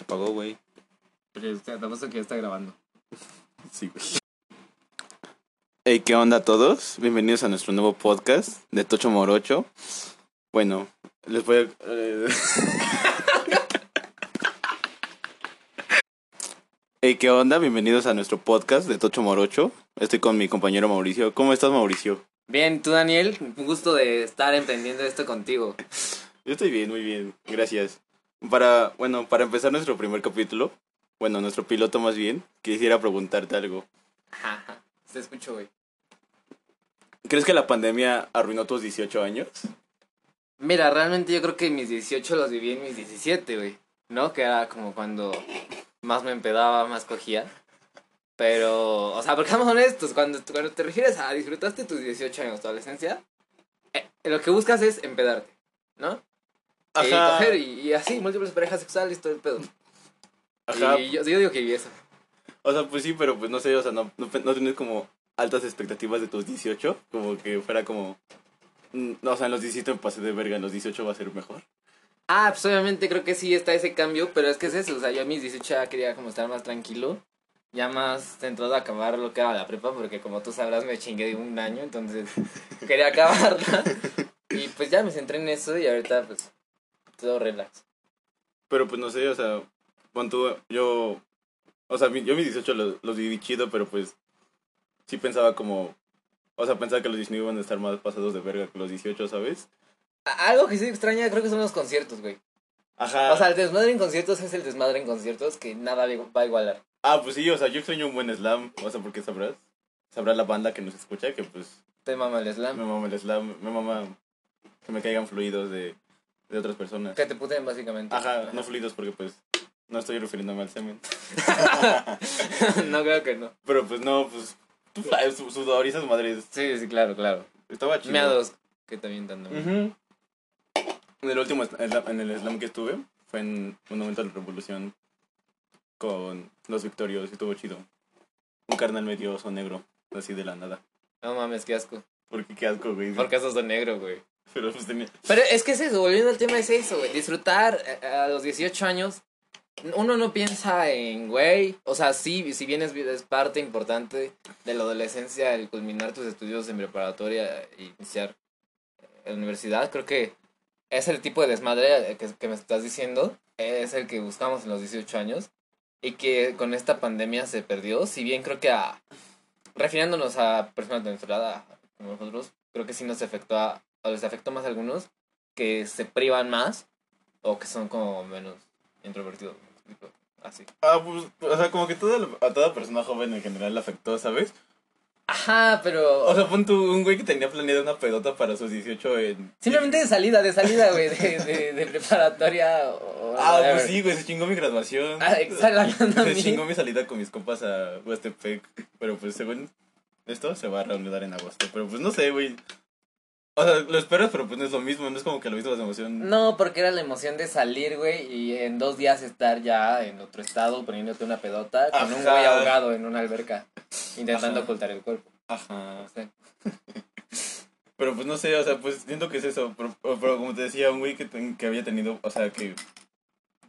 Se apagó, güey. Pero te apuesto que ya está grabando. Sí, güey. Hey, ¿qué onda a todos? Bienvenidos a nuestro nuevo podcast de Tocho Morocho. Bueno, les voy a... eh, Hey, ¿qué onda? Bienvenidos a nuestro podcast de Tocho Morocho. Estoy con mi compañero Mauricio. ¿Cómo estás, Mauricio? Bien, tú Daniel, un gusto de estar emprendiendo esto contigo. Yo estoy bien, muy bien. Gracias. Para, bueno, para empezar nuestro primer capítulo, bueno, nuestro piloto más bien, quisiera preguntarte algo. Ajá, te escucho, güey. ¿Crees que la pandemia arruinó tus 18 años? Mira, realmente yo creo que mis 18 los viví en mis 17, güey. ¿No? Que era como cuando más me empedaba, más cogía. Pero, o sea, porque seamos honestos, cuando, cuando te refieres a disfrutaste tus 18 años, tu adolescencia, eh, lo que buscas es empedarte, ¿no? Y Ajá. coger y, y así, múltiples parejas sexuales, todo el pedo. Ajá. Y yo, yo digo que eso. O sea, pues sí, pero pues no sé, o sea, no, no, no tienes como altas expectativas de tus 18, como que fuera como... mm, No, o sea, en los 17 me pasé de verga, en los 18 va a ser mejor. Ah, pues obviamente creo que sí está ese cambio, pero es que es eso, o sea, yo a mis 18 ya quería como estar más tranquilo, ya más centrado a acabar lo que era la prepa, porque como tú sabrás me chingué de un año, entonces quería acabarla, y pues ya me centré en eso y ahorita pues todo relax. Pero pues no sé, o sea, tú, yo... O sea, yo mis 18 los, los viví chido, pero pues sí pensaba como... O sea, pensaba que los 19 iban a estar más pasados de verga que los 18, ¿sabes? Algo que sí extraña creo que son los conciertos, güey. Ajá. O sea, el desmadre en conciertos es el desmadre en conciertos que nada va a igualar. Ah, pues sí, o sea, yo extraño un buen slam, o sea, porque sabrás, sabrá la banda que nos escucha que pues Te mama el me slam. mama el slam, me mama que me caigan fluidos de, de otras personas. Que te puten básicamente. Ajá, no fluidos porque pues no estoy refiriéndome al semen. no creo que no. Pero pues no, pues tú fly, su- sudor y esas madres, Sí, sí, claro, claro. estaba chido. Meados que avientan. ¿no? Ujú. En el último en el slam que estuve fue en un momento de la revolución con los victorios y estuvo chido. Un carnal medio oso negro, así de la nada. No mames, qué asco. Porque qué asco, güey. Porque sos de negro, güey. Pero pues tenía... Pero es que es eso, volviendo al tema, es eso, güey. Disfrutar eh, a los 18 años. Uno no piensa en, güey. O sea, sí, si bien es, es parte importante de la adolescencia el culminar tus estudios en preparatoria e iniciar la universidad, creo que es el tipo de desmadre que, que me estás diciendo. Es el que buscamos en los 18 años. Y que con esta pandemia se perdió. Si bien creo que a. Refiriéndonos a personas de nuestra edad, como nosotros, creo que sí nos afectó a, o les afectó más a algunos que se privan más o que son como menos introvertidos. Así. Ah, pues, o sea, como que toda, la- a toda persona joven en general le afectó, ¿sabes? Ajá, pero. O sea, pon tú un güey que tenía planeada una pedota para sus 18 en... simplemente de salida, de salida, güey, de, de, de preparatoria o. Ah, whatever. pues sí, güey, se chingó mi graduación. Ah, exacto, Se chingó mi salida con mis compas a Westepec. Pero pues según esto se va a reanudar en agosto. Pero pues no sé, güey. O sea, lo esperas, pero pues no es lo mismo. No es como que lo mismo la emoción. No, porque era la emoción de salir, güey, y en dos días estar ya en otro estado poniéndote una pedota con un güey ahogado en una alberca intentando Ajá. ocultar el cuerpo. Ajá. No sé. Pero pues no sé, o sea, pues siento que es eso. Pero, pero como te decía, un güey que, ten- que había tenido, o sea, que.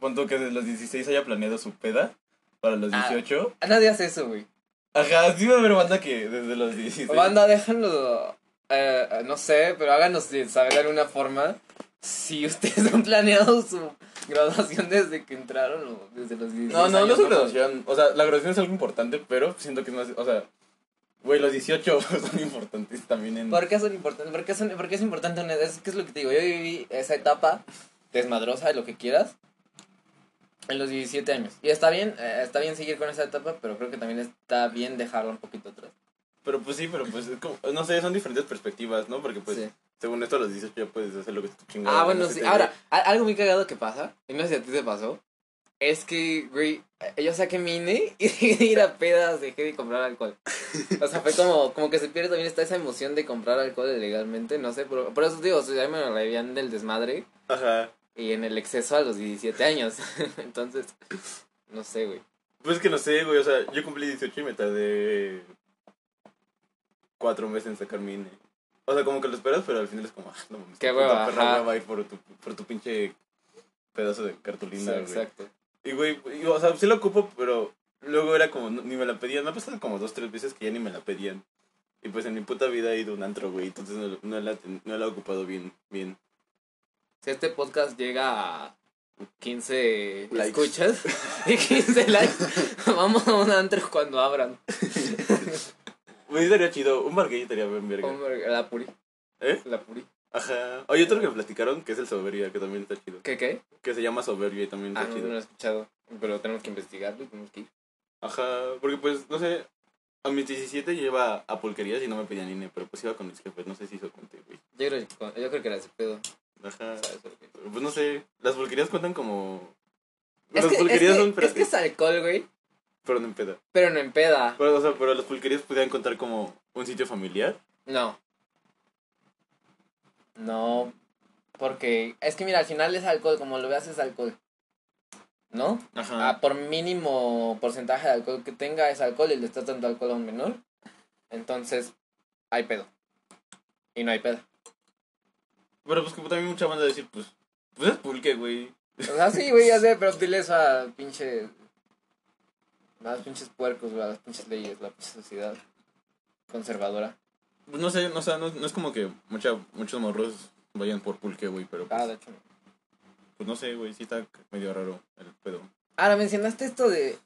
Punto que desde los 16 haya planeado su peda para los Ah. 18. Nadie hace eso, güey. Ajá, sí va a haber banda que desde los 16. Banda, déjenlo, eh, no sé, pero háganos saber de alguna forma si ustedes han planeado su graduación desde que entraron o desde los 16 No, no, no años, es su graduación. O sea, la graduación es algo importante, pero siento que es más. O sea, güey, los 18 son importantes también en. ¿Por qué son importantes? ¿Por qué, son, por qué es importante una es, ¿Qué es lo que te digo? Yo viví esa etapa desmadrosa de lo que quieras en los 17 años. Y está bien, eh, está bien seguir con esa etapa, pero creo que también está bien dejarla un poquito atrás. Pero pues sí, pero pues es como. No sé, son diferentes perspectivas, ¿no? Porque pues, Sí. según esto, a los 18 ya puedes hacer lo que te chingada. Ah, bueno, gana, sí. te- Ahora, algo muy cagado que pasa, y no sé si a ti te pasó, es que, güey, yo saqué mi INE y dejé de ir a pedas, dejé de comprar alcohol. O sea, fue como, como que se pierde también esta esa emoción de comprar alcohol legalmente, no sé, pero por eso digo, o sea, ya me lo reían del desmadre Ajá. y en el exceso a los 17 años. Entonces, no sé, güey. Pues es que no sé, güey. O sea, yo cumplí 18 y me tardé. Cuatro meses en sacar mi INE. O sea, como que lo esperas, pero al final es como, ah, no mames. Qué hueva, perra ajá. hueva ahí por tu, por tu pinche pedazo de cartulina, Sí, güey. exacto. Y, güey, y, o sea, sí lo ocupo, pero luego era como, ni me la pedían. Me ha pasado como dos, tres veces que ya ni me la pedían. Y pues en mi puta vida he ido a un antro, güey. Entonces no, no, la, no la he ocupado bien, bien. Si este podcast llega a 15 Likes. escuchas y 15 likes, vamos a un antro cuando abran. Güey, estaría chido. Un gay estaría bien verga. La puri. ¿Eh? La puri. Ajá. Oye, otro que me platicaron que es el Soberbia, que también está chido. ¿Qué qué? Que se llama Soberbia y también Ah, está no, no lo chido. he escuchado. Pero tenemos que investigarlo y tenemos que ir. Ajá. Porque pues, no sé. A mis 17 yo iba a pulquerías y no me pedían INE, pero pues iba con mis jefes. No sé si hizo cuente, güey. Yo creo, que- yo creo que era ese pedo. Ajá. Pues no sé. Las pulquerías cuentan como. Es las que, es, pulquerías que, son. es que es alcohol, güey. Pero no en peda. Pero no en peda. Pero, o sea, pero las pulquerías podían contar como un sitio familiar. No. No. Porque es que mira, al final es alcohol, como lo veas es alcohol. ¿No? Ajá. Ah, por mínimo porcentaje de alcohol que tenga es alcohol y le estás dando alcohol a un menor. Entonces, hay pedo. Y no hay pedo. Pero pues que también mucha banda decir, pues. Pues es pulque, güey. O sea, sí, güey, ya sé, pero dile eso a pinche. Los pinches puercos, güey, las pinches leyes, la pinche sociedad conservadora. Pues no sé, no, o sea, no, no es como que mucha, muchos morros vayan por pulque, güey, pero pues, Ah, de hecho. pues no sé, güey, sí está medio raro el pedo. Ahora mencionaste esto de.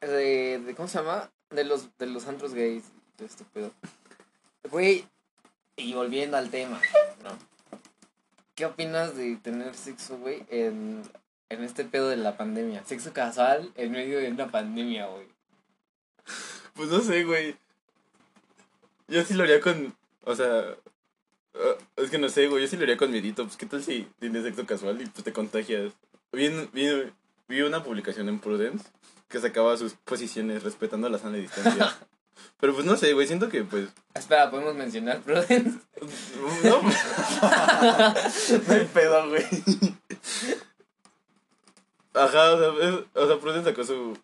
de, de ¿Cómo se llama? De los, de los antros gays. De este pedo. Güey, y volviendo al tema, ¿no? ¿Qué opinas de tener sexo, güey, en, en este pedo de la pandemia? Sexo casual en medio de una pandemia, güey. Pues no sé, güey. Yo sí lo haría con, o sea, ah, es que no sé, güey, yo sí lo haría con miedito. Pues qué tal si tienes sexo casual y pues te contagias. Vi, vi, vi una publicación en Prudence que sacaba sus posiciones respetando la sana distancia. Pero pues no sé, güey, siento que pues... Espera, ¿podemos mencionar Prudence? No, no hay pedo, güey. Ajá, o sea, es- o sea, Prudence sacó su...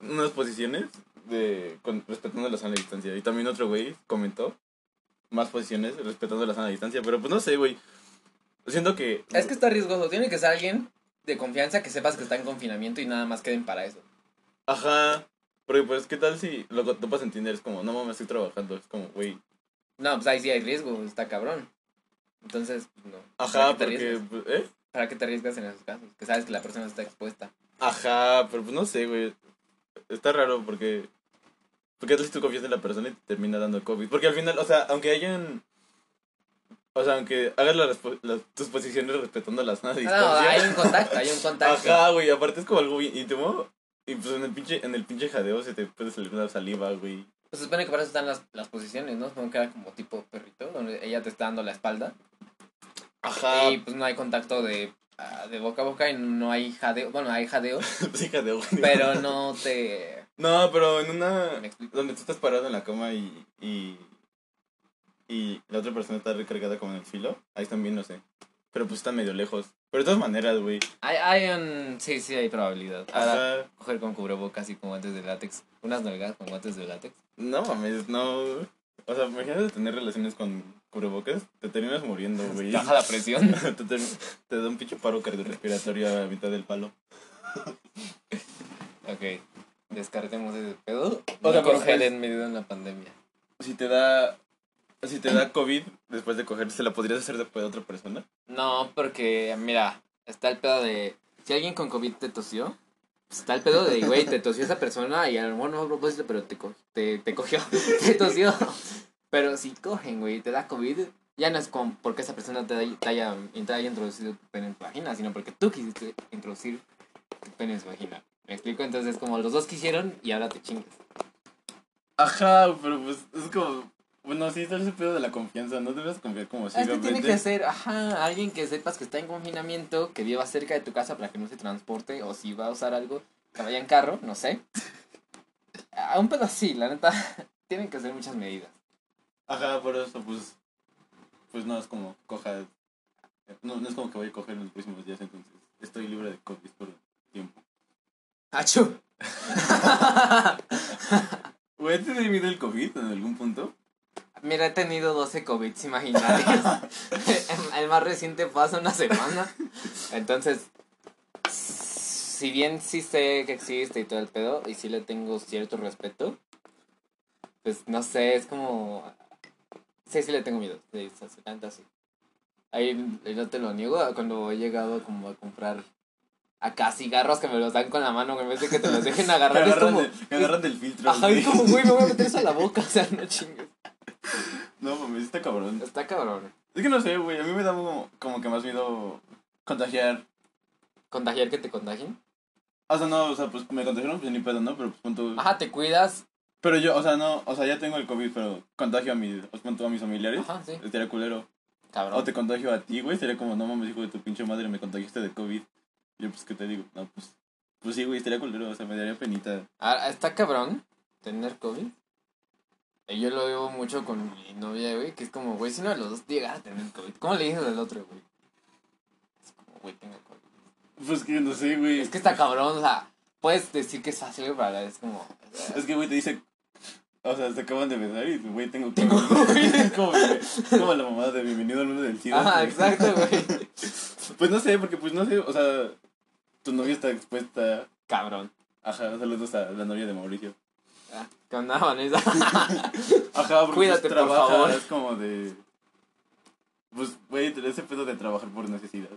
unas posiciones de con, respetando la sana distancia. Y también otro güey comentó más posiciones respetando la sana distancia. Pero pues no sé, güey. Siento que... Es que está riesgoso. Tiene que ser alguien de confianza que sepas que está en confinamiento y nada más queden para eso. Ajá. Porque pues, ¿qué tal si lo que topas en Tinder es como, no mames, estoy trabajando? Es como, güey. No, pues ahí sí hay riesgo, está cabrón. Entonces, no. ¿Para Ajá, porque... pues, ¿Eh? ¿Para qué te arriesgas en esos casos? Que sabes que la persona está expuesta. Ajá, pero pues no sé, güey. Está raro porque. Porque tal si tú confías en la persona y te termina dando COVID. Porque al final, o sea, aunque hayan. O sea, aunque hagas la las- tus posiciones respetando la sana Ah, No, distancia. hay un contacto, hay un contacto. Ajá, güey, aparte es como algo bien íntimo. Y pues en el pinche, en el pinche jadeo se te puede salir una saliva, güey. Pues se supone que para eso están las, las posiciones, ¿no? Supongo que era como tipo perrito, donde ella te está dando la espalda. Ajá. Y pues no hay contacto de, ah, de boca a boca y no hay jadeo. Bueno, hay jadeo, sí, jadeo, pero no te... No, pero en una. Donde tú estás parado en la cama y. y. y la otra persona está recargada como en el filo. Ahí también, no sé. Pero pues está medio lejos. Pero de todas maneras, güey. Hay, hay un... Sí, sí, hay probabilidad. Ahora, Ajá. coger con cubrebocas y con guantes de látex. Unas nalgadas con guantes de látex. No mames, no. O sea, imagínate tener relaciones con cubrebocas. Te terminas muriendo, güey. Baja la presión. te, te da un pinche paro cardiorrespiratorio a mitad del palo. ok, descartemos ese pedo. O sea, no coger pues- en medio de una pandemia. Si te da. Si te da COVID después de coger, ¿se la podrías hacer después de otra persona? No, porque, mira, está el pedo de. Si alguien con COVID te tosió, está el pedo de, güey, te tosió esa persona y a lo mejor no a propósito, pero te, co- te, te cogió, te tosió. Pero si cogen, güey, te da COVID, ya no es como porque esa persona te, te, haya, te haya introducido tu pene en tu vagina, sino porque tú quisiste introducir tu pene en su vagina. ¿Me explico? Entonces, como los dos quisieron y ahora te chingas. Ajá, pero pues es como. Bueno, sí, está ese pedo de la confianza. No debes confiar como Es que tiene que ser, ajá, alguien que sepas que está en confinamiento, que viva cerca de tu casa para que no se transporte, o si va a usar algo, que vaya en carro, no sé. A un pedo así, la neta, tienen que ser muchas medidas. Ajá, por eso, pues. Pues no es como coja. No, no es como que vaya a coger en los próximos días, entonces. Estoy libre de COVID por tiempo. ¡Achú! Güey, ¿te dio miedo el COVID en algún punto? Mira, he tenido 12 COVIDs imaginarios. el más reciente fue hace una semana. Entonces, si bien sí sé que existe y todo el pedo, y sí le tengo cierto respeto, pues no sé, es como... Sí, sí le tengo miedo, sí, canta así. Ahí no te lo niego, cuando he llegado como a comprar acá cigarros que me los dan con la mano, en vez de que te los dejen Me agarrar, es agarran, como... de- me agarran del filtro. Ajá, es como, güey, me voy a meter eso a la boca, o sea, no chingues. No, mames, está cabrón. Está cabrón. Es que no sé, güey. A mí me da como, como que más miedo contagiar. ¿Contagiar que te contagien? O sea, no, o sea, pues me contagiaron, pues ni pedo, ¿no? Pero pues punto. Ajá, te cuidas. Pero yo, o sea, no, o sea, ya tengo el COVID, pero contagio a mis, os punto a mis familiares. Ajá, sí. Estaría culero. Cabrón. O te contagio a ti, güey. Sería como, no mames, hijo de tu pinche madre, me contagiaste de COVID. Yo, pues, ¿qué te digo? No, pues. Pues sí, güey, estaría culero. O sea, me daría penita. Ah, está cabrón tener COVID. Yo lo vivo mucho con mi novia, güey, que es como, güey, si uno de los dos llegara a tener COVID, ¿cómo le dices al otro, güey? Es como, güey, tengo COVID. Pues que no sé, güey. Es que está cabrón, o sea, puedes decir que es fácil, güey, pero es como... Es que, güey, te dice. O sea, se acaban de besar y, güey, tengo Tengo COVID. es como, como la mamada de bienvenido al mundo del. Ajá, güey. exacto, güey. Pues no sé, porque pues no sé, o sea, tu novia está expuesta. Cabrón. Ajá, saludos a la novia de Mauricio. Ah, ¿Qué onda, Vanessa? Ajá, porque Cuídate, pues, por trabaja, favor. Es como de. Pues, güey, ese pedo de trabajar por necesidad.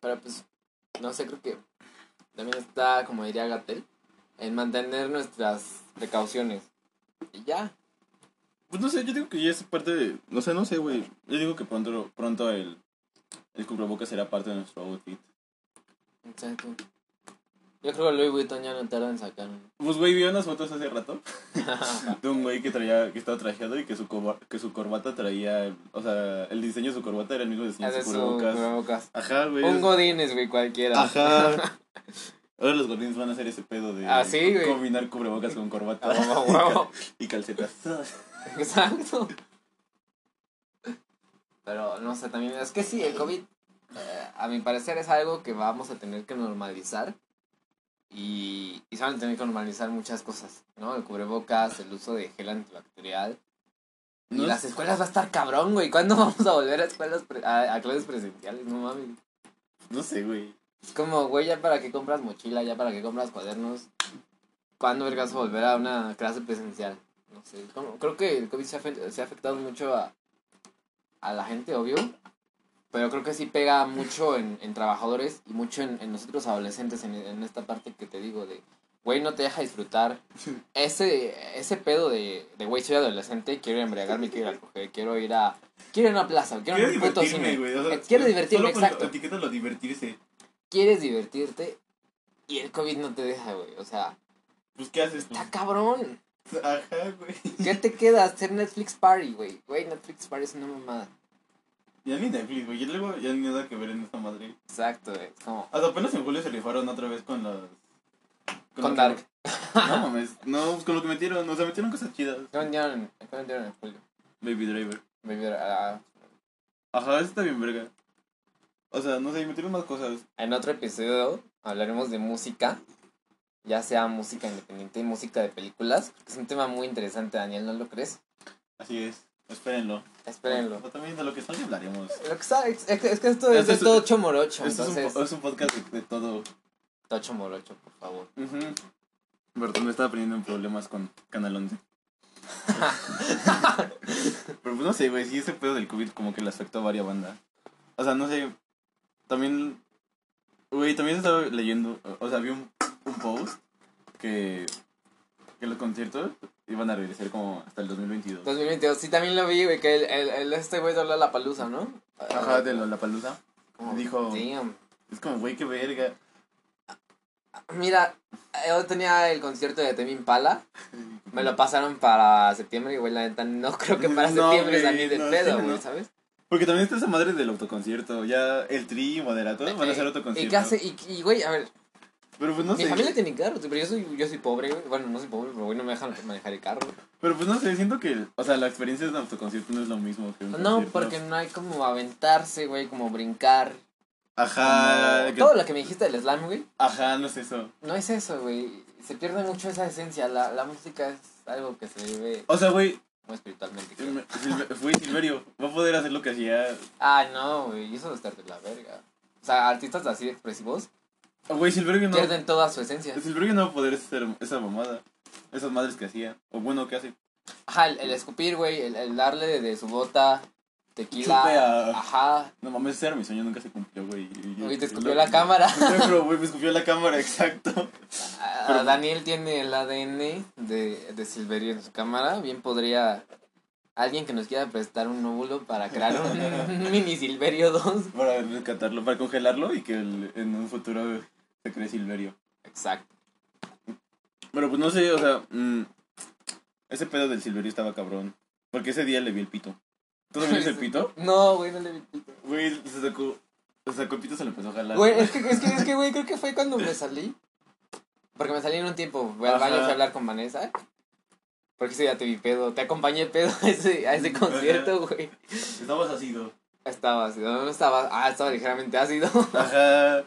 Pero pues, no sé, creo que también está, como diría Gatel, en mantener nuestras precauciones. Y ya. Pues no sé, yo digo que ya es parte de. No sé, no sé, güey. Yo digo que pronto, pronto el. El cubrebocas será parte de nuestro outfit. Exacto. Yo creo que Louis Vuitton ya no tarda en sacar. Pues, güey, vi unas fotos hace rato de un güey que traía, que estaba trajeado y que su, que su corbata traía, o sea, el diseño de su corbata era el mismo diseño de Hace su cubrebocas. cubrebocas. Ajá, güey. Un es- Godines, güey, cualquiera. Ajá. Ahora los gordines van a hacer ese pedo de Ah, sí, combinar cubrebocas con corbata A huevo, a huevo. y calcetas. Exacto. Pero no sé, también es que sí, el COVID, eh, a mi parecer, es algo que vamos a tener que normalizar. Y, y se van a tener que normalizar muchas cosas, ¿no? El cubrebocas, el uso de gel antibacterial. Y las es- escuelas va a estar cabrón, güey. ¿Cuándo vamos a volver a escuelas pre- a, a clases presenciales? No mames. No sé, güey. Es como, güey, ya para qué compras mochila, ya para qué compras cuadernos. ¿Cuándo vergas volver a una clase presencial? No sé. como- creo que el COVID se ha, se ha afectado mucho a, a la gente, obvio. Pero creo que sí pega mucho en, en trabajadores y mucho en, en nosotros adolescentes, en, en esta parte que te digo de, güey, no te deja disfrutar. Ese, ese pedo de, de, güey, soy adolescente, quiero embriagarme, quiero ir a coger, quiero ir a... Quiero ir a una plaza, quiero ir a Quiero un puto cine. güey. o sea, Eh, quiero divertirme, solo exacto Etiquétalo divertirse. quieres divertirte y el COVID no te deja, güey. O sea, Pues, ¿qué haces? está cabrón. Ajá, güey. ¿Qué te queda? Hacer Netflix Party, güey. Güey, Netflix Party es una mamada. Ya ni Netflix, güey. Ya luego ya ni nada que ver en esta madre. Exacto, güey. Como... Hasta apenas en julio se rifaron otra vez con las... Con que- Dark. No mames. No, pues con lo que metieron. O sea, metieron cosas chidas. ¿Qué vendieron, ¿Qué vendieron en julio? Baby Driver. Baby, ah, Ajá, eso está bien verga. O sea, no sé, metieron más cosas. en otro episodio hablaremos de música. Ya sea música independiente y música de películas. Es un tema muy interesante, Daniel, ¿no lo crees? Así es. Espérenlo. Espérenlo. O también de lo que salga hablaremos. Lo que sa- es, es que- es que esto es Este de es- todo chomorocho, Esto es un, es podcast de, de todo. Todo chomorocho, por favor. Perdón, me estaba poniendo en problemas con Canal 11. Pero pues no sé, güey, sí ese pedo del COVID como que le afectó a varias bandas. O sea, no sé, también, güey, también estaba leyendo, o sea, vi un, un post que, que los conciertos iban a regresar como hasta el 2022. 2022, sí, también lo vi, güey, que el, el, el- este güey de la palusa, ¿no? Ajá, de la palusa. Dijo- "Damn". Es como, güey, qué verga. Mira, yo tenía el concierto de Temi Impala, me lo pasaron para septiembre güey, la neta, no creo que para No, septiembre salí de no, pedo, güey, no. ¿sabes? Porque también está esa madre del autoconcierto. Ya el tri y moderato van a hacer Eh, autoconcierto. ¿Y qué hace? Y, y, güey, a ver, Pero pues no mi sé. familia tiene carro, pero yo soy, yo soy pobre, güey. Bueno, no soy pobre, pero, güey, no me dejan manejar el carro. Pero pues no sé, siento que, o sea, la experiencia de un autoconcierto no es lo mismo que un No, concierto. porque no hay como aventarse, güey, como brincar. Ajá, como- que- Todo lo que me dijiste del slam, güey. ajá, no es eso. No es eso, güey. Se pierde mucho esa esencia. La, la música es algo que se vive. O sea, güey, muy espiritualmente. creo. Silve- Silve- Fue Silverio. Va a poder hacer lo que hacía. Ay, no, güey, eso de estar de la verga. O sea, artistas así expresivos Ah, Güey, Silverio no. pierden toda su esencia. Silverio no va a poder hacer esa mamada. Esas madres que hacía. O bueno, que hace. Ajá, el, el escupir, güey, el, el darle de, de su bota, tequila. Chupe a- Ajá. No mames, ese era mi sueño, nunca se cumplió, güey. Güey, te y escupió lo- la cámara. Pero, güey, me escupió la cámara, exacto. Ah, Pero- Daniel tiene el ADN de, de Silverio en su cámara. Bien podría alguien que nos quiera prestar un óvulo para crear un, mini Silverio 2. Para rescatarlo, para congelarlo y que el- en un futuro se cree Silverio. Exacto. Pero pues no sé, o sea, mm, ese pedo del Silverio estaba cabrón. Porque ese día le vi el pito. ¿Tú no viste el pito? No, güey, no le vi el pito. Güey, se sacó, se sacó el pito, se lo empezó a jalar. Güey, es que, es que, es que, güey, creo que fue cuando me salí. Porque me salí en un tiempo. Fui al baño, fui a hablar con Vanessa. Porque ese día te vi pedo. Te acompañé pedo a ese, a ese concierto, güey. Estabas ácido. Estaba ácido. No estaba. Ah, estaba ligeramente ácido. Ajá.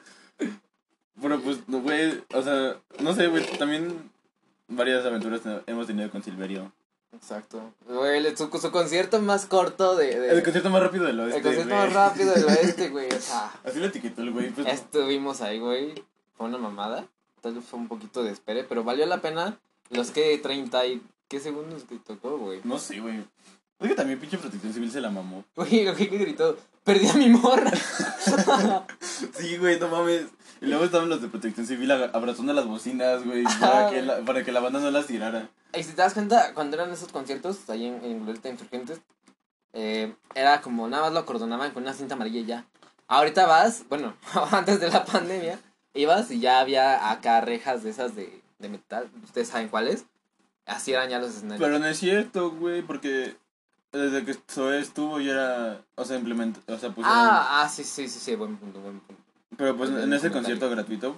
Bueno, pues, no, güey, o sea, no sé, güey, también varias aventuras hemos tenido con Silverio. Exacto. Güey, su, su concierto más corto de. de- El concierto más rápido del oeste, el concierto más rápido del oeste, güey. O sea, Así lo etiquetó el güey, pues. estuvimos ahí, güey. Fue una mamada. Tal vez fue un poquito de espere, pero valió la pena los que 30 y. ¿Qué segundos que tocó, güey? No sé, güey. Es que también pinche protección civil se la mamó. Güey, lo que gritó. Perdí a mi morra. Sí, güey, no mames. Y luego estaban los de protección civil abrazando las bocinas, güey, para, que la, para que la banda no las tirara. Y si te das cuenta, cuando eran esos conciertos, ahí en, en Glorieta Insurgentes, eh, era como nada más lo acordonaban con una cinta amarilla y ya. Ahorita vas, bueno, antes de la pandemia, ibas y ya había acá rejas de esas de, de metal, ustedes saben cuáles. Así eran ya los escenarios. Pero no es cierto, güey, porque desde que Zoe estuvo ya era, o sea, implementó, o sea, pues... ah, ah, sí, sí, sí, sí, buen punto, buen punto. pero pues en ese comentario. concierto gratuito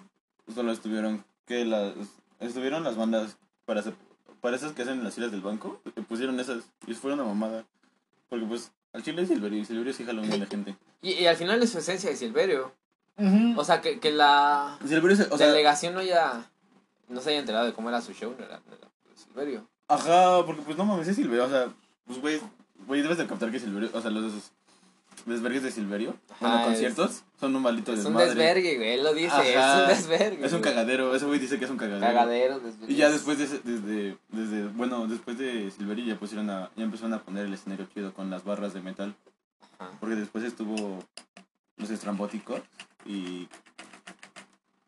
solo estuvieron, que las, estuvieron las bandas para, hacer- para esas que hacen en las filas del banco, que pusieron esas y fue una mamada. Porque pues al chile es Silverio y Silverio sí jala un de gente. Y, y al final es su esencia de Silverio. O sea, que, que la Silverio, se- o sea, delegación no haya, no se haya enterado de cómo era su show, no era, no era de Silverio. Ajá, porque pues no mames, es Silverio, o sea, pues güey, güey, debes de captar que Silverio, o sea, los desvergues de Silverio, bueno, conciertos, son un maldito Es un desmadre. desvergue, güey, él lo dice, Ajá. es un desvergue. Es un cagadero, ese güey dice que es un cagadero. Cagadero, desvergue. Y ya después de, desde, desde, bueno, después de Silverio ya pusieron a, ya empezaron a poner el escenario chido con las barras de metal, Ajá. porque después estuvo los estrambóticos y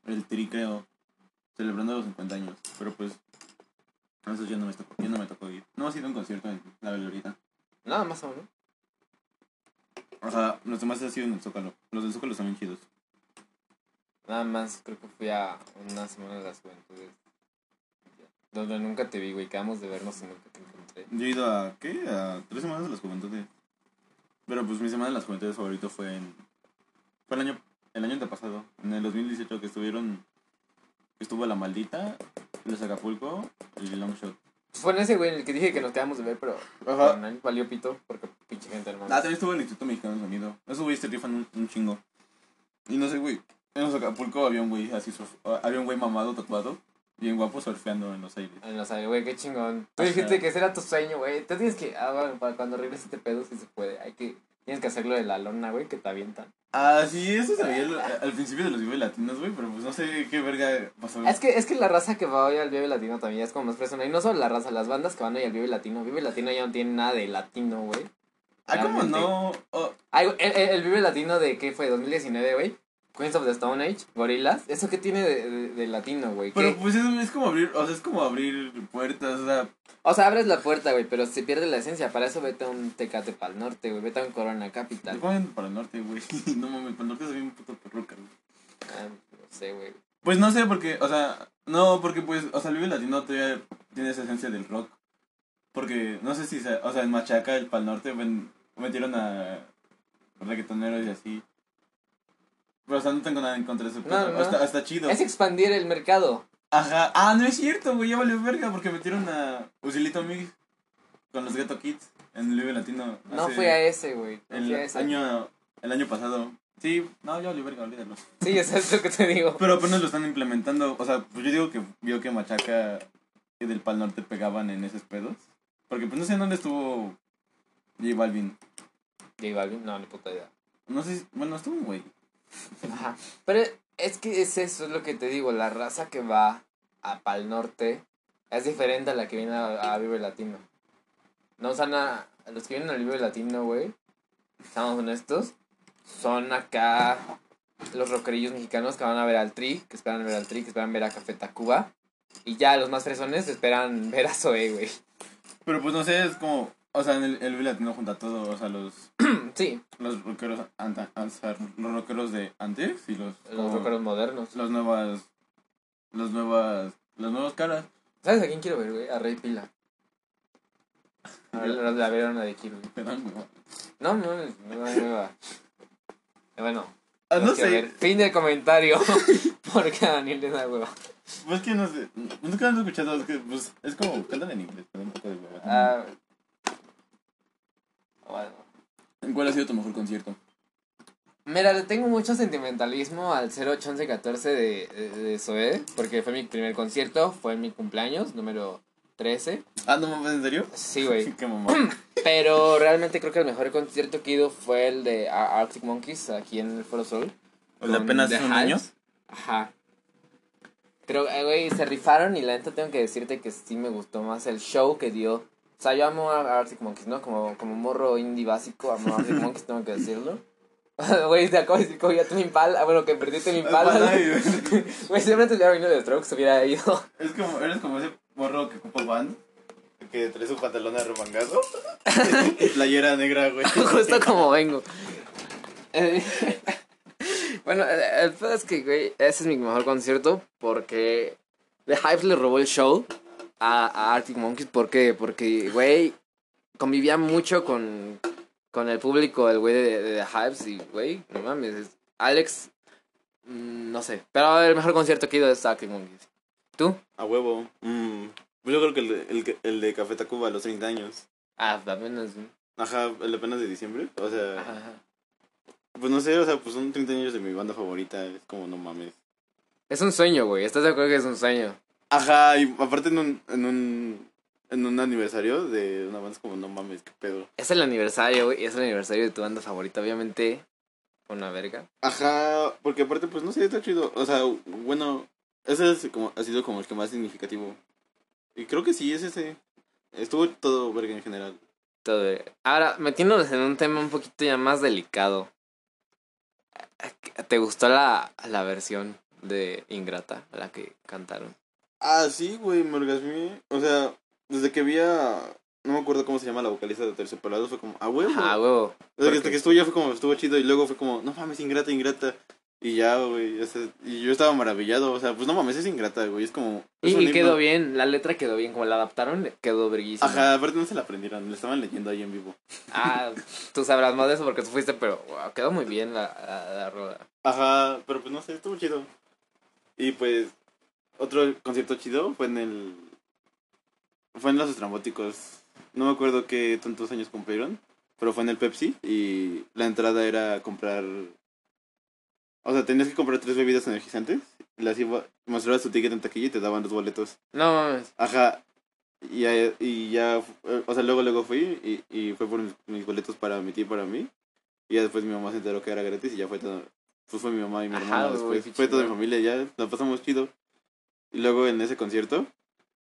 el tri, creo, celebrando los 50 años, pero pues, eso ya no me tocó, ya no me tocó ir. No ha sido un concierto en la Glorieta. Nada más o menos. O sea, los demás han sido en el Zócalo. Los del Zócalo están bien chidos. Nada más creo que fui a una semana de las juventudes. Donde nunca te vi, güey. Quedamos de vernos y nunca te encontré. Yo he ido a, ¿qué? A tres semanas de las juventudes. Pero pues mi semana de las juventudes favorito fue en... Fue el año, el año antepasado. En el 2018 que estuvieron... Estuvo La Maldita, Los Acapulco y Longshot. Fue en ese, güey, en el que dije que nos quedamos de ver, pero Ajá. valió pito porque pinche gente hermano. Ah, también estuvo el Instituto Mexicano de Sonido. Esos güeyes te rifan un, un chingo. Y no sé, güey. En los Acapulco había un güey así, surf- había un güey mamado, tatuado, bien guapo, surfeando en los aires. En los aires, güey, qué chingón. Tú dijiste que ese era tu sueño, güey. Tú tienes que, ah, bueno, para cuando regreses este pedo, si se puede. Hay que, tienes que hacerlo de la lona, güey, que te avientan. Ah, sí, eso se veía al, al principio de los Vive Latinos, güey, pero pues no sé qué verga pasó. Es que, es que la raza que va hoy al Vive Latino también es como más persona. Y no solo la raza, las bandas que van hoy al Vive Latino. Vive Latino ya no tiene nada de latino, güey. ah, ¿cómo no? Oh, Ay, el- el Vive Latino de, ¿qué fue? 2019, güey. Queens of the Stone Age, Gorilas. ¿Eso qué tiene de, de- de latino, güey? ¿Qué? pero pues es, es como abrir, o sea, es como abrir puertas, o sea, O sea, abres la puerta, güey, pero se pierde la esencia. Para eso vete a un Tecate Pal Norte, güey. Vete a un Corona te Capital. ponen para el norte, güey. no mames, para el norte es bien puto perruca, güey. Ah, no sé, güey. Pues no sé, porque, o sea, no, porque pues, o sea, el Vive Latino todavía tiene esa esencia del rock. Porque, no sé si, se- o sea, en Machaca, el Pal Norte, ven- metieron a reggaetoneros y así. Pero, o sea, no tengo nada en contra de eso. No, no. Está, está chido. Es expandir el mercado. Ajá. Ah, no es cierto, güey, ya valió verga porque metieron a Usilito Mix con los Ghetto Kids en el Vive Latino. No fui a ese, güey. No el ese. año, el año pasado. Sí, no, ya valió verga, olvídalo. Sí, eso es lo que te digo. Pero apenas lo están implementando. O sea, pues yo digo que vio que Machaca y del Pal Norte pegaban en esos pedos. Porque pues no sé en dónde estuvo J Balvin. J Balvin, no, ni puta idea. No sé, si- bueno, estuvo un güey. Ajá. Pero es que es eso, es lo que te digo, la raza que va a Pal Norte es diferente a la que viene a, a Vive Latino. No, o sea, na- los que vienen al Vive Latino, güey, estamos honestos, son acá los rockerillos mexicanos que van a ver al Tri, que esperan ver al Tri, que esperan ver a Café Tacuba. Y ya los más fresones esperan ver a Zoe, güey. Pero pues no sé, es como, o sea, en el, el Latino junta todo, o sea, los, Sí, los rockeros, anta- o sea, los rockeros de antes y los, los rockeros modernos. los nuevas, los nuevas, los nuevos caras. ¿Sabes a quién quiero ver, güey? A Rey Pila. A ver, la, la verona de Kirby. Perdón, güey. No, no, no, no, no, no. Bueno, Ah, no ver. Fin del comentario. Porque a Daniel le da hueva. pues que no sé, nunca han escuchado, es que pues es como, cantan en inglés, pero un poco de hueva. Ah, bueno. ¿Cuál ha sido tu mejor concierto? Mira, le tengo mucho sentimentalismo al 08 11 14 de, de, de Zoé. Porque fue mi primer concierto. Fue en mi cumpleaños, número 13. Ah, no mames, ¿en serio? Sí, güey. Qué mamá. Pero realmente creo que el mejor concierto que he ido fue el de Ar- Arctic Monkeys aquí en el Foro Sol. O sea, apenas hace un Hives. año. Ajá. Pero, eh, güey, se rifaron y la neta tengo que decirte que sí me gustó más el show que dio. O sea, yo amo a Arctic Monkeys, ¿no? Como, como morro indie básico, amo a Arctic Monkeys, tengo que decirlo. Güey, te acabo de decir que ya tu Impala. Bueno, que perdiste mi Impala. Güey, si realmente hubiera venido de Strokes, hubiera ido. Es como, eres como ese morro que ocupa band. Que trae su pantalón arremangado. y playera negra, güey. Justo como vengo. Eh, bueno, el pedo es que, güey, ese es mi mejor concierto porque The Hype le robó el show a, a Arctic Monkeys. ¿Por qué? Porque, güey, convivía mucho con, con el público, el güey de, de The Hypes y, güey, no mames, es- Alex, mm, no sé, pero el mejor concierto que he ido es Arctic Monkeys. ¿Tú? A huevo. Mm. Yo creo que el de, el, el de Café Tacuba a los 30 años. Ah, apenas. Ajá, el de apenas de diciembre. O sea, Ajá, ajá. pues no sé, o sea, pues son 30 años de mi banda favorita. Es como, no mames. Es un sueño, güey, ¿estás de acuerdo que es un sueño? Ajá, y aparte en un, en un, en un aniversario de una banda es como, no mames, qué pedo. Es el aniversario, güey, es el aniversario de tu banda favorita, obviamente. Una verga. Ajá, porque aparte, pues no sé, está chido. O sea, bueno, ese es como, ha sido como el que más significativo. Y creo que sí, es ese. Estuvo todo verga en general. Todo. eh. Ahora, metiéndonos en un tema un poquito ya más delicado. ¿Te gustó la, la versión de Ingrata, la que cantaron? Ah, sí, güey, me orgasmé. O sea, desde que vi a... No me acuerdo cómo se llama la vocalista de Terciopelados, fue como, ah, huevo. Ah, huevo. O sea, que hasta que estuvo ya fue como, estuvo chido y luego fue como, no mames, ingrata, ingrata. Y ya, güey, y yo estaba maravillado, o sea, pues no mames, es ingrata, güey, es como... es Y, quedó bien, la letra quedó bien, como la adaptaron, quedó verguísima. Ajá, aparte no se la aprendieron, le estaban leyendo ahí en vivo. Ah, tú sabrás más de eso porque tú fuiste, pero wow, quedó muy bien la, la, la. Ajá, pero pues no sé, estuvo chido. Y pues, otro concierto chido fue en el... Fue en Los Estrambóticos. No me acuerdo qué tantos años cumplieron, pero fue en el Pepsi y la entrada era comprar... O sea, tenías que comprar tres bebidas energizantes, las iba, mostrabas tu ticket en taquilla y te daban los boletos. No mames. Ajá. Y ya, y ya o sea, luego luego fui y, y fue por mis, mis boletos para mi tío y para mí. Y ya después mi mamá se enteró que era gratis y ya fue todo. Pues fue mi mamá y mi Ajá, hermana después. Fue toda mi familia, ya la pasamos chido. Y luego en ese concierto,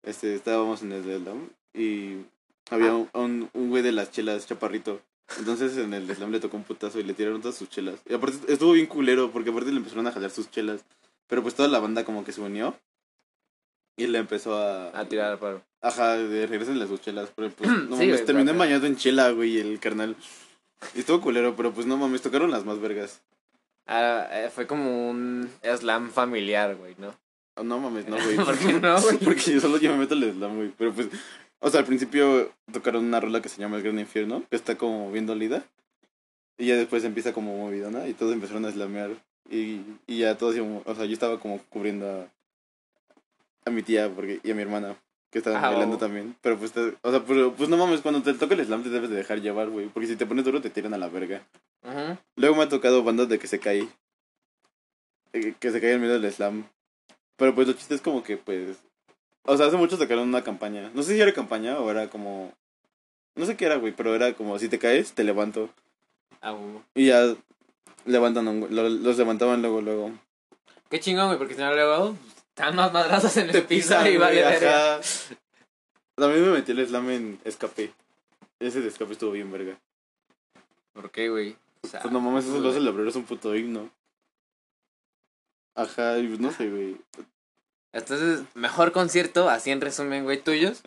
este, estábamos en el Slam y había Ah. un, un, güey de las chelas, chaparrito. Entonces en el Slam le tocó un putazo y le tiraron todas sus chelas. Y aparte estuvo bien culero porque aparte le empezaron a jalar sus chelas. Pero pues toda la banda como que se unió. Y le empezó a... A tirar al paro. Ajá, de regresenle sus chelas. Pero pues, no Sí, mames, güey, terminé bañado en chela, güey, el carnal. Y estuvo culero, pero pues no mames, tocaron las más vergas. Ah, eh, fue como un slam familiar, güey, ¿no? No mames, no, güey. ¿Por qué no, güey? Porque yo solo yo me meto al slam, güey. Pero pues, o sea, al principio tocaron una rola que se llama El Gran Infierno, que está como bien dolida. Y ya después empieza como movidona y todos empezaron a slamear. Y, y ya todos o sea, yo estaba como cubriendo a, a mi tía porque, y a mi hermana, que estaban Ah, bailando oh. también. Pero pues, te- o sea, pero, pues no mames, cuando te toca el slam te debes de dejar llevar, güey. Porque si te pones duro te tiran a la verga. Ujú. Luego me ha tocado bandas de que se cae. eh, Que se cae en medio del slam. Pero pues lo chiste es como que pues. O sea, hace mucho sacaron una campaña. No sé si era campaña o era como No sé qué era, güey, pero era como si te caes, te levanto. Ah, huevo. Y ya levantan, lo- los levantaban luego, luego. Qué chingón, güey, porque si no luego están más madrazos en el Te piso pisan, y verga. ajá. También me metí el slam en escape. Ese de escape estuvo bien verga. ¿Por qué, güey? O sea, Pues no mames, eso lo hace el obrero, es un puto himno. Ajá, y pues no sé, güey. Entonces, mejor concierto, así en resumen, güey, tuyos.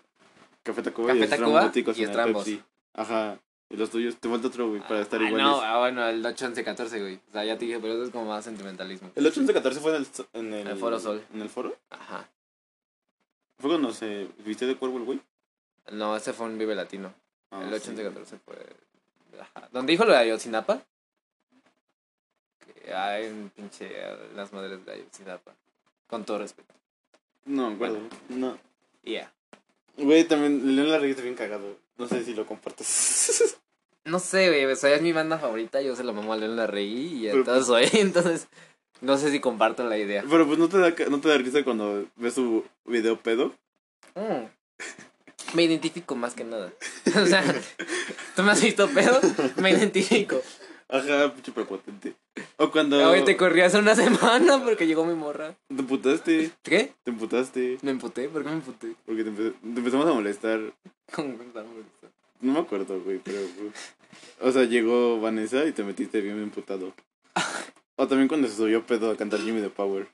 Café Tacuba Café y Tacuba y Estrambos. Pepsi. Ajá. Y los tuyos, te falta otro, güey, para estar Ah, iguales. No, ah, bueno, el 8, 11, 14, güey. O sea, ya te dije, pero eso es como más sentimentalismo. El 8 11 14 fue en el, en el, El Foro Sol. ¿En el foro? Ajá. ¿Fue cuando se viste de cuervo el güey? No, ese fue un Vive Latino. Ah, el 8, sí. 11, 14 fue. Ajá. ¿Dónde dijo lo de Ayotzinapa? Hay un pinche. Las madres de Ayotzinapa. Con todo respeto. No, acuerdo. No. Yeah. Güey, también León Larregui está bien cagado. No sé si lo compartes. No sé, güey, o sea, es mi banda favorita, yo se lo mamo a León Larregui y Pero, entonces no sé si comparto la idea. Pero pues no te da, no te da risa cuando ves su video pedo. Mm. Me identifico más que nada. O sea, tú me has visto pedo, me identifico. Ajá, pinche prepotente. O cuando Hoy te corrí hace una semana porque llegó mi morra. te emputaste, ¿Qué? te emputaste. Me emputé, ¿por qué me emputé? Porque te, empe- te empezamos a molestar. ¿Cómo me estaba molestando? No me acuerdo, güey, pero... O sea, llegó Vanessa y te metiste bien emputado. O también cuando se subió pedo a cantar Jimmy the Power.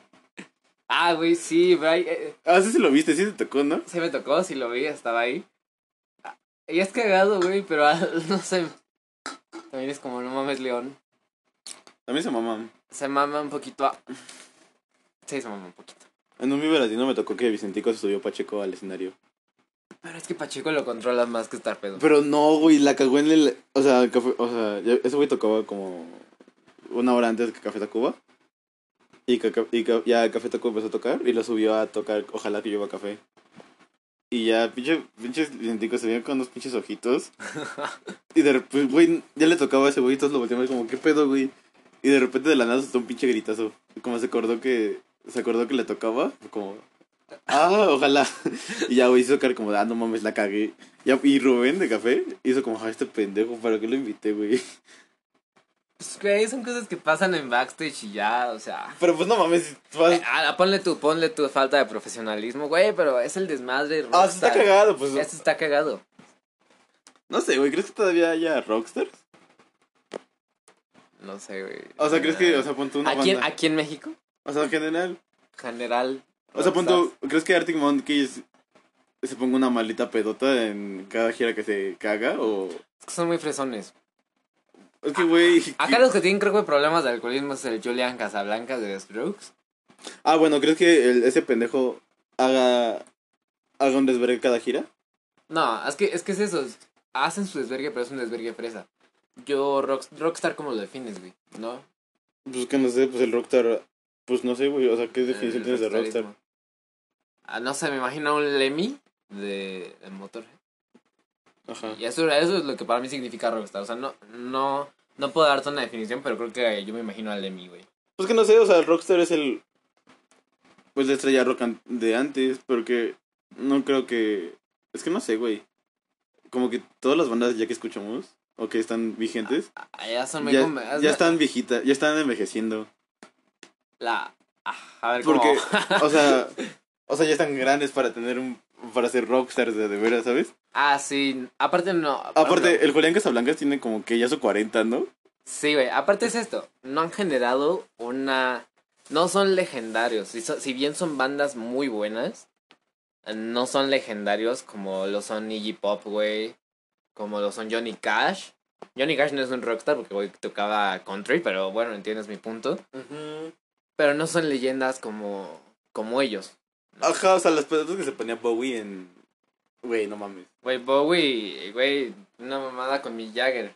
Ah, güey, sí, güey. eh, Ah, sí, sí lo viste, sí te tocó, ¿no? sí me tocó, sí lo vi, estaba ahí. Ah, Y es cagado, güey, pero ah, no sé. También es como, no mames, León. Mí se mamá. Se mama un poquito a... Sí, se mama un poquito. En un Vive Latino me tocó que Vicentico se subió Pacheco al escenario. Pero es que Pacheco lo controla más que estar pedo. Pero no, güey, la cagó en el... O sea, café, o sea ese güey tocaba como una hora antes que Café Tacuba. Y, y ya Café Tacuba empezó a tocar y lo subió a tocar Ojalá que llueva café. Y ya, pinche, pinches Vicentico se veían con unos pinches ojitos. y de repente, güey, ya le tocaba a ese güey y todos lo volteamos como, ¿qué pedo, güey? Y de repente de la nada soltó un pinche gritazo. Y Como se acordó que... Se acordó que le tocaba, como... Ah, ojalá. Y ya, güey, hizo cara como, ah, no mames, la cagué. Ya, y Rubén de café hizo como, ah, este pendejo, ¿para qué lo invité, güey? Pues, güey, son cosas que pasan en backstage y ya, o sea... Pero pues no mames, vas- Eh, ah, ponle tu, ponle tu falta de profesionalismo, güey, pero es el desmadre. Ah, se está cagado, pues. Esto está cagado. No sé, güey, ¿crees que todavía haya rockstars? No sé, güey. O sea, ¿crees que, o sea, pon tú una ¿Aquí, en- banda? aquí en México? O sea, en general. General. O sea, pon tú, rockstars. ¿crees que Arctic Monkeys se ponga una maldita pedota en cada gira que se caga? O. Es que son muy fresones. Es que, güey. Acá los que tienen, creo que problemas de alcoholismo es el Julian Casablancas de The Strokes. Ah, bueno, ¿crees que el- ese pendejo haga. haga un desvergue cada gira? No, es que, es que es eso. Hacen su desvergue, pero es un desvergue fresa. Yo, rock, Rockstar, ¿cómo lo defines, güey? ¿No? Pues que no sé, pues el rockstar. Pues no sé, güey, o sea, ¿qué definición El tienes de rockstar? Ah, no sé, me imagino un Lemmy de, de motor. Ajá. Y eso, eso es lo que para mí significa Rockstar. O sea, no, no, no puedo darte una definición, pero creo que yo me imagino al Lemmy, güey. Pues que no sé, o sea, el rockstar es el. Pues la estrella rock an- de antes, porque no creo que. Es que no sé, güey. Como que todas las bandas ya que escuchamos, o que están vigentes, Ah, ya son muy ya, están viejitas, ya están envejeciendo. La... ah, a ver, ¿cómo? Porque, o sea, o sea, ya están grandes para tener un. Para ser rockstars de, de veras, ¿sabes? ah, sí. Aparte no. Aparte, no. el Julián Casablancas tiene como que ya su 40, ¿no? Sí, güey. Aparte es esto. No han generado una... No son legendarios. Si, so- si bien son bandas muy buenas, no son legendarios como lo son Iggy Pop, güey. Como lo son Johnny Cash. Johnny Cash no es un rockstar porque, güey, tocaba country, pero bueno, entiendes mi punto. Pero no son leyendas como, como ellos. Ajá, o sea, las pedotas que se ponía Bowie en. Güey, no mames. Güey, Bowie, güey, una mamada con mi Jagger.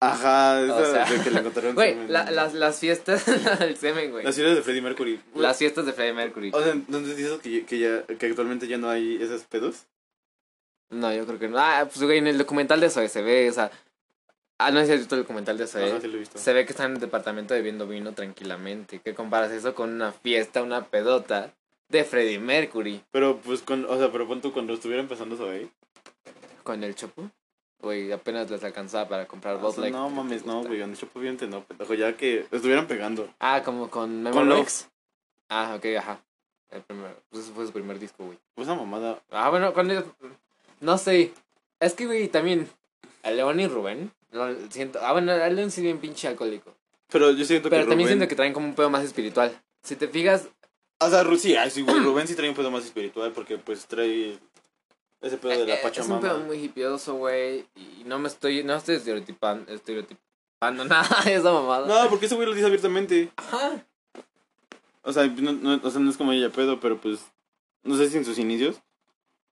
Ajá, esa O sea, que le encontraron Güey, la- las, las fiestas del semen, güey. Las ciudades de Freddie Mercury. Las fiestas de Freddie Mercury. O sea, entonces dices que, que, ya, que actualmente ya no hay esos pedos. No, yo creo que no. Ah, pues güey, en el documental de Zoe se ve, o sea. Ah, no es cierto el documental de Zoe. Ajá, sí lo he visto. Se ve que están en el departamento bebiendo vino tranquilamente. ¿Qué comparas eso con una fiesta, una pedota de Freddie Mercury Pero pues, con, o sea, pero pon tú cuando estuviera empezando eso ahí. con el Chopo? güey, apenas les alcanzaba para comprar O Bud sea, no mames, no, güey. On the Shop obviamente no, pendejo. Ya que estuvieran pegando. Ah, como con Memo Con Rex. Ah, ok, ajá. El primer, pues ese fue su primer disco, güey. Pues esa mamada. Ah, bueno, con ellos, no sé. Es que, güey, también, a León y Rubén, no, siento, ah, bueno, a León sí bien pinche alcohólico. Pero yo siento Pero que también Rubén... siento que traen como un pedo más espiritual. Si te fijas, O sea, sí, ay, sí, güey, Rubén sí trae un pedo más espiritual porque pues trae ese pedo de eh, la eh, es un Pachamama. pedo muy hipioso, güey, y no me estoy, no estoy estereotipando, estereotipando nada de esa mamada. No, porque ese güey lo dice abiertamente. Ajá. O sea, no, no, o sea, no es como ella pedo, pero pues no sé si en sus inicios.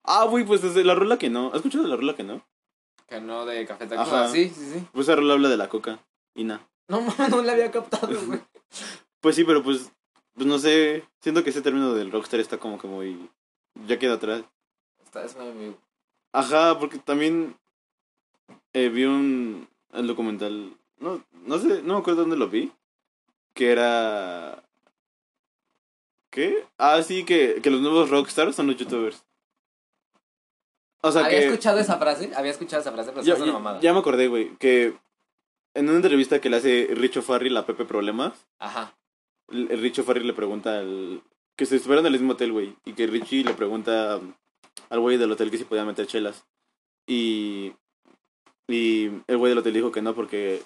Ah, güey, pues desde la rola que no. ¿Has escuchado la rola que no? Que no de Café. Tacuba, sí, sí, sí. Pues esa rola habla de la coca. Y nada. No, no la había captado, güey. Pues sí, pero pues, pues no sé. Siento que ese término del rockstar está como que muy. Ya queda atrás. Está, es muy... Ajá, porque también eh, vi un el documental. No, no sé, no me acuerdo dónde lo vi. Que era. ¿Qué? Ah, sí, que, que los nuevos rockstars son los youtubers. O sea Había que. escuchado esa frase, había escuchado esa frase, pero Ya, es una mamada. ya me acordé, güey. Que en una entrevista que le hace Richo Farrell a Pepe Problemas, Ajá. Richo Farrell le pregunta al. Que se estuvieron en el mismo hotel, güey. Y que Richie le pregunta al güey del hotel que si podía meter chelas. Y. Y el güey del hotel dijo que no, porque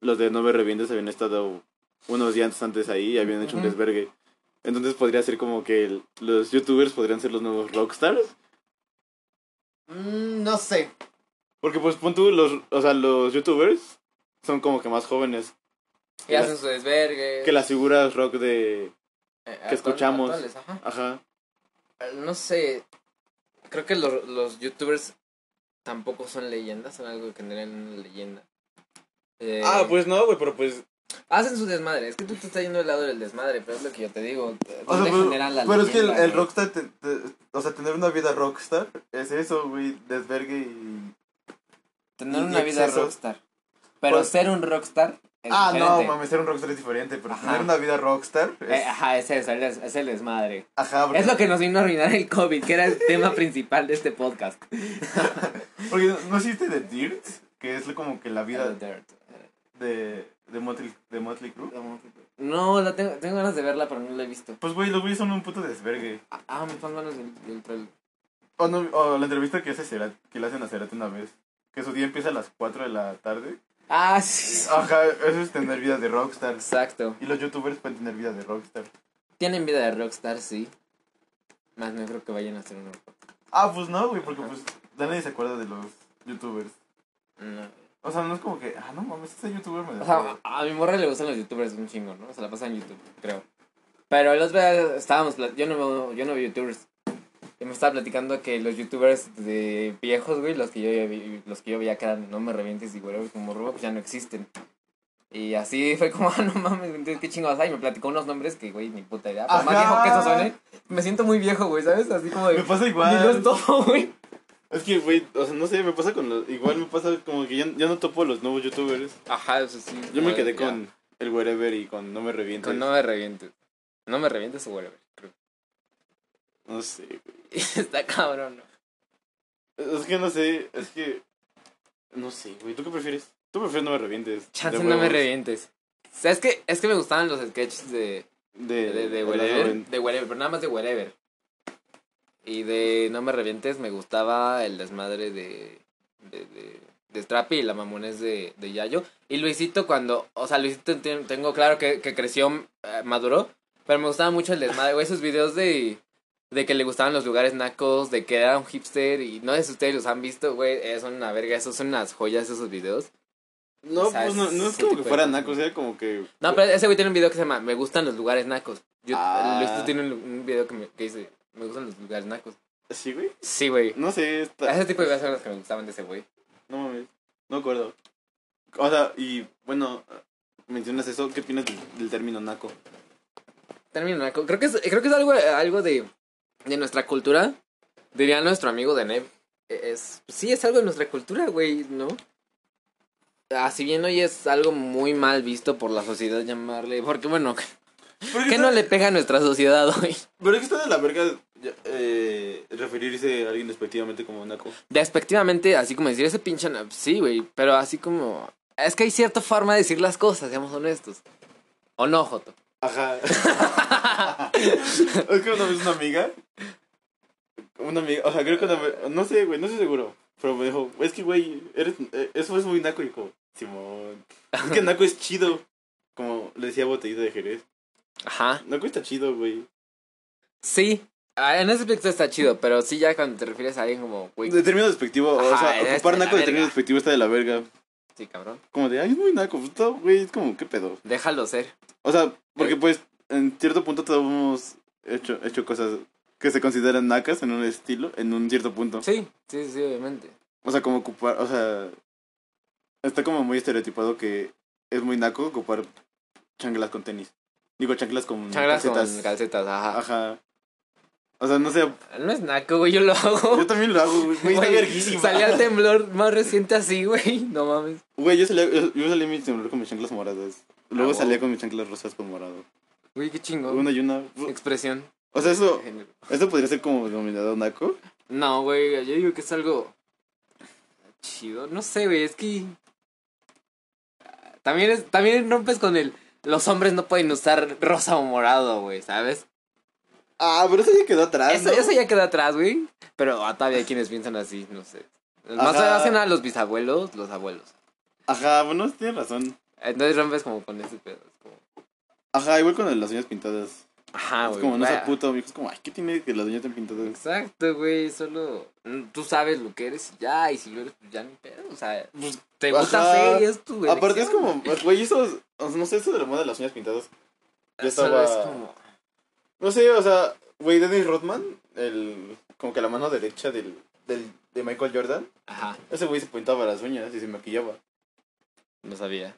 los de Nueve Revientes habían estado unos días antes ahí y habían hecho un desvergue. Entonces podría ser como que el- los youtubers podrían ser los nuevos rockstars. Mm, no sé. Porque pues pon tú, los, o sea, los youtubers son como que más jóvenes Que Que hacen las- su desvergue. que las figuras rock de... eh, que actual- escuchamos. actuales, ajá. Ajá. No sé. Creo que los, los youtubers tampoco son leyendas, son algo que generan una leyenda. Eh, Ah, pues no, güey, pero pues... Hacen su desmadre. Es que tú te estás yendo del lado del desmadre, pero es lo que yo te digo. O sea, ¿Dónde pero, generan la pero es que el, rockstar, te- te- o sea, tener una vida rockstar es eso, güey, desvergue y... Tener y una vida rockstar. Pero Pues- ser un rockstar Ah, no, mames, ser un rockstar es diferente, pero Ajá. tener una vida rockstar es... Eh, ajá, es eso, es, es el desmadre. ajá, porque, Es lo que nos vino a arruinar el COVID, que era el tema principal de este podcast. porque no existe The Dirt, que es como que la vida El dirt. de, de, Motley, de Motley Crue. No, la tengo, tengo ganas de verla, pero no la he visto. Pues, güey, los güeyes son un puto desvergue. Ah, Ah, me fan ganas del, del trailer. O, no, o la entrevista que, hace Cerati- que le hacen a Cerati una vez, que su día empieza a las 4 de la tarde. Ah, sí. Ajá, eso es tener vida de rockstar. Exacto. Y los youtubers pueden tener vida de rockstar. Tienen vida de rockstar, sí. Más no creo que vayan a hacer uno. Ah, pues no, güey, porque pues nadie se acuerda de los youtubers. No. O sea, no es como que, ah, no mames, este youtuber me O sea, a mi morra le gustan los youtubers un chingo, ¿no? Se la pasa en YouTube, creo. Pero otro día estábamos, yo no veo, yo no veo youtubers. Y me estaba platicando que los youtubers de viejos, güey, los que yo ya vi- los que yo veía que eran no me revientes y güey, como robo, pues ya no existen. Y así fue como, ah, no mames, entonces qué chingados hay. Me platicó unos nombres que, güey, ni puta idea. Por más viejo que eso suene, me siento muy viejo, güey, ¿sabes? Así como de. Me pasa Ni lo igual. es todo, güey. Es que, güey, o sea, no sé, me pasa con los... Igual me pasa como que ya, ya no topo a los nuevos youtubers. Ajá, eso sí. Yo me quedé ya. con el Wherever y con No Me Revientes. Con no me revientes. No me revientes o whatever, creo. No sé, güey. Está cabrón, ¿no? Es que no sé, es que... No sé, güey, ¿tú qué prefieres? Tú prefieres No Me Revientes. Chance no me revientes. O sea, es que, es que me gustaban los sketches de, De, de, de, de wherever, de wherever, pero nada más de wherever. Y de No me revientes me gustaba el desmadre de, de, de, de Strappy y la mamones de, de Yayo. Y Luisito cuando, o sea, Luisito tengo claro que, que creció, eh, maduró, pero me gustaba mucho el desmadre, güey, esos videos de, de que le gustaban los lugares nacos, de que era un hipster y no sé si ustedes los han visto, güey, son una verga, esos son unas joyas esos videos. No, O sea, pues no, no es como que fuera cosas. nacos, era como que... No, pero ese güey tiene un video que se llama Me gustan los lugares nacos. Yo, Ah. Luisito tiene un, un video que, me, que dice Me gustan los lugares nacos. ¿Sí, güey? Sí, güey. No sé, está... Ese tipo de videos son los que me gustaban de ese güey. No mames, no acuerdo. O sea, y bueno, mencionas eso, ¿qué opinas del, del término naco? Término naco. Creo que es, creo que es algo, algo de, de nuestra cultura. Diría nuestro amigo de Nev. Es, sí, es algo de nuestra cultura, güey, ¿no? Así bien hoy es algo muy mal visto por la sociedad llamarle. Porque bueno, ¿qué no le pega a nuestra sociedad hoy? Pero es que está de la verga eh, referirse a alguien despectivamente como naco. Despectivamente, así como decir ese pinche... na- Sí, güey, pero así como... Es que hay cierta forma de decir las cosas, seamos honestos. ¿O no, Joto? Ajá. es que una vez una amiga. Una amiga, o sea, creo que una vez. No sé, güey, no estoy seguro. Pero me dijo, es que, güey, eres, eh, eso es muy naco. Y como, Simón. Es que naco es chido. Como le decía botellita de Jerez. Ajá. Naco está chido, güey. Sí. Ah, En ese aspecto está chido, pero sí ya cuando te refieres a alguien como, güey... De término despectivo, o sea, ocupar la naco de término despectivo está de la verga. Sí, cabrón. Como de, ay, es muy naco. Pues todo, güey, es como, ¿qué pedo? Déjalo ser. O sea, porque pues, en cierto punto todos hemos hecho, hecho cosas que se consideran nacas en un estilo, en un cierto punto. Sí, sí, sí, obviamente. O sea, como ocupar, o sea, está como muy estereotipado que es muy naco ocupar chanclas con tenis. Digo, chanclas con Changlas calcetas. con calcetas, ajá. Ajá. O sea, no sé, No es naco, güey, yo lo hago. yo también lo hago, güey. Güey, está verguísima. salí al temblor más reciente así, güey. No mames. Güey, yo salí, yo, yo salí mi temblor con mis chanclas moradas. Luego Ah, salía con mis chanclas rosas con morado. Güey, qué chingón. Una y una. Expresión. O sea, eso, eso podría ser como denominado naco. No, güey, yo digo que es algo chido. No sé, güey, es que también es también rompes con el los hombres no pueden usar rosa o morado, güey, ¿sabes? Ah, pero eso ya quedó atrás, Eso, ¿no? eso ya quedó atrás, güey. Pero ah, todavía hay quienes piensan así, no sé. Más Ajá. hacen a los bisabuelos, los abuelos. Ajá, bueno, tienes razón. Entonces rompes como con ese pedo. es como, Ajá, igual con las uñas pintadas. Ajá, es güey. como, no sea puto, mijo. Es como, ay, ¿qué tiene que las uñas estén pintadas? Exacto, güey, solo mm, tú sabes lo que eres y ya, y si lo eres, pues ya ni pedo, o sea, Pues, te gusta ajá. hacer y es tu Aparte es como, güey, eso, no sé, eso de la moda de las uñas pintadas. Ya Solo estaba... es como, No sé, o sea, güey, Dennis Rodman, el, como que la mano derecha del, del, de Michael Jordan, ajá, ese güey se pintaba las uñas y se maquillaba. no sabía.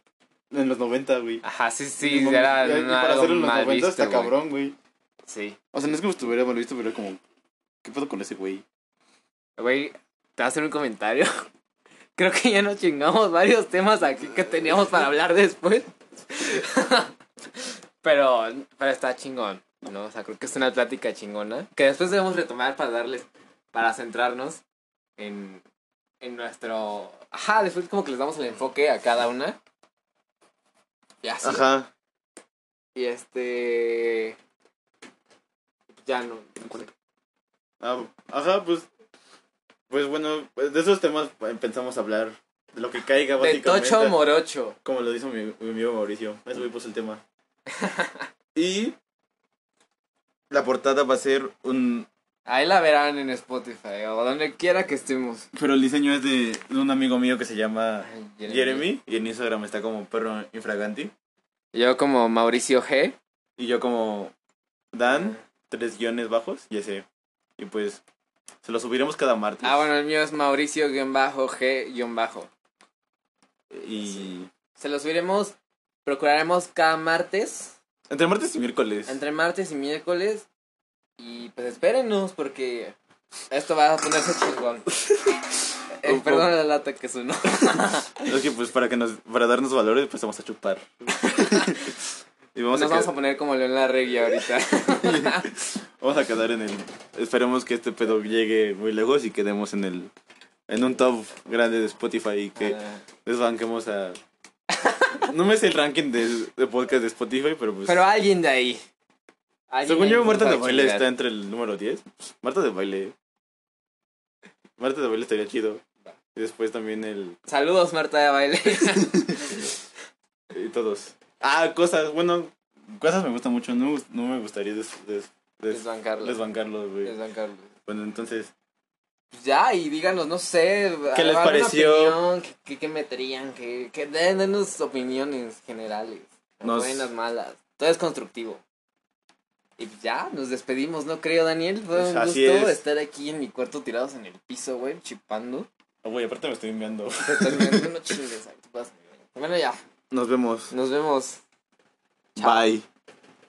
En los 90, güey. Ajá, sí, sí, era y- para algo hacerlo en los mal 90 visto, está güey. cabrón, güey. Sí. O sea, no es como estuviera mal visto, pero era como, ¿qué pedo con ese güey? Güey, te voy a hacer un comentario. Creo que ya nos chingamos varios temas aquí que teníamos para hablar después. pero, pero está chingón, ¿no? O sea, creo que es una plática chingona. Que después debemos retomar para darles, para centrarnos en, en nuestro... Ajá, después como que les damos el enfoque a cada una. Y así. Ajá. Y este... Ya no. Ah, ajá, pues. Pues bueno, pues, de esos temas empezamos a hablar. De lo que caiga, De básicamente. Tocho Morocho. Como lo dijo mi, mi amigo Mauricio. Ese güey puso el tema. y. La portada va a ser un. Ahí la verán en Spotify o donde quiera que estemos. Pero el diseño es de, un amigo mío que se llama Jeremy. Jeremy. Y en Instagram está como perro infraganti. Yo como Mauricio G. Y yo como Dan, tres guiones bajos y ese. Y pues. Se lo subiremos cada martes. Ah, bueno, el mío es Mauricio-G-Bajo. Y. Se lo subiremos, procuraremos cada martes, Entre martes y miércoles. entre martes y miércoles. Y pues espérenos porque esto va a ponerse chingón. Eh, perdón la lata que sonó. Es que pues para que nos, para darnos valores, pues vamos a chupar. y vamos Nos a, vamos a poner como León Larregui ahorita. vamos a quedar en el. Esperemos que este pedo llegue muy lejos y quedemos en el. En un top grande de Spotify y que Ah, desbanquemos a. No me sé el ranking de, de podcast de Spotify, pero pues. Pero alguien de ahí. Alguien según yo, Marta de Baile está entre el número 10. Marta de Baile. Marta de Baile estaría chido. Y después también el. Saludos, Marta de Baile. Y todos. Ah, cosas. Bueno, cosas me gustan mucho. No, no me gustaría des, des, des- Desbancarlo. desbancarlos, güey. Desbancarlo. Bueno, entonces. Pues ya, y díganos, no sé. ¿Qué les pareció? opinión, ¿Qué, qué, qué meterían? Que, que den, denos opiniones generales. Nos- Buenas, malas. Todo es constructivo. Y pues ya, nos despedimos, ¿no creo, Daniel? Fue Pues un así gusto es. estar aquí en mi cuarto tirados en el piso, güey, chipando. Ah, güey, aparte me estoy enviando. No chingues. Bueno, ya, Nos vemos. nos vemos. Chao. Bye.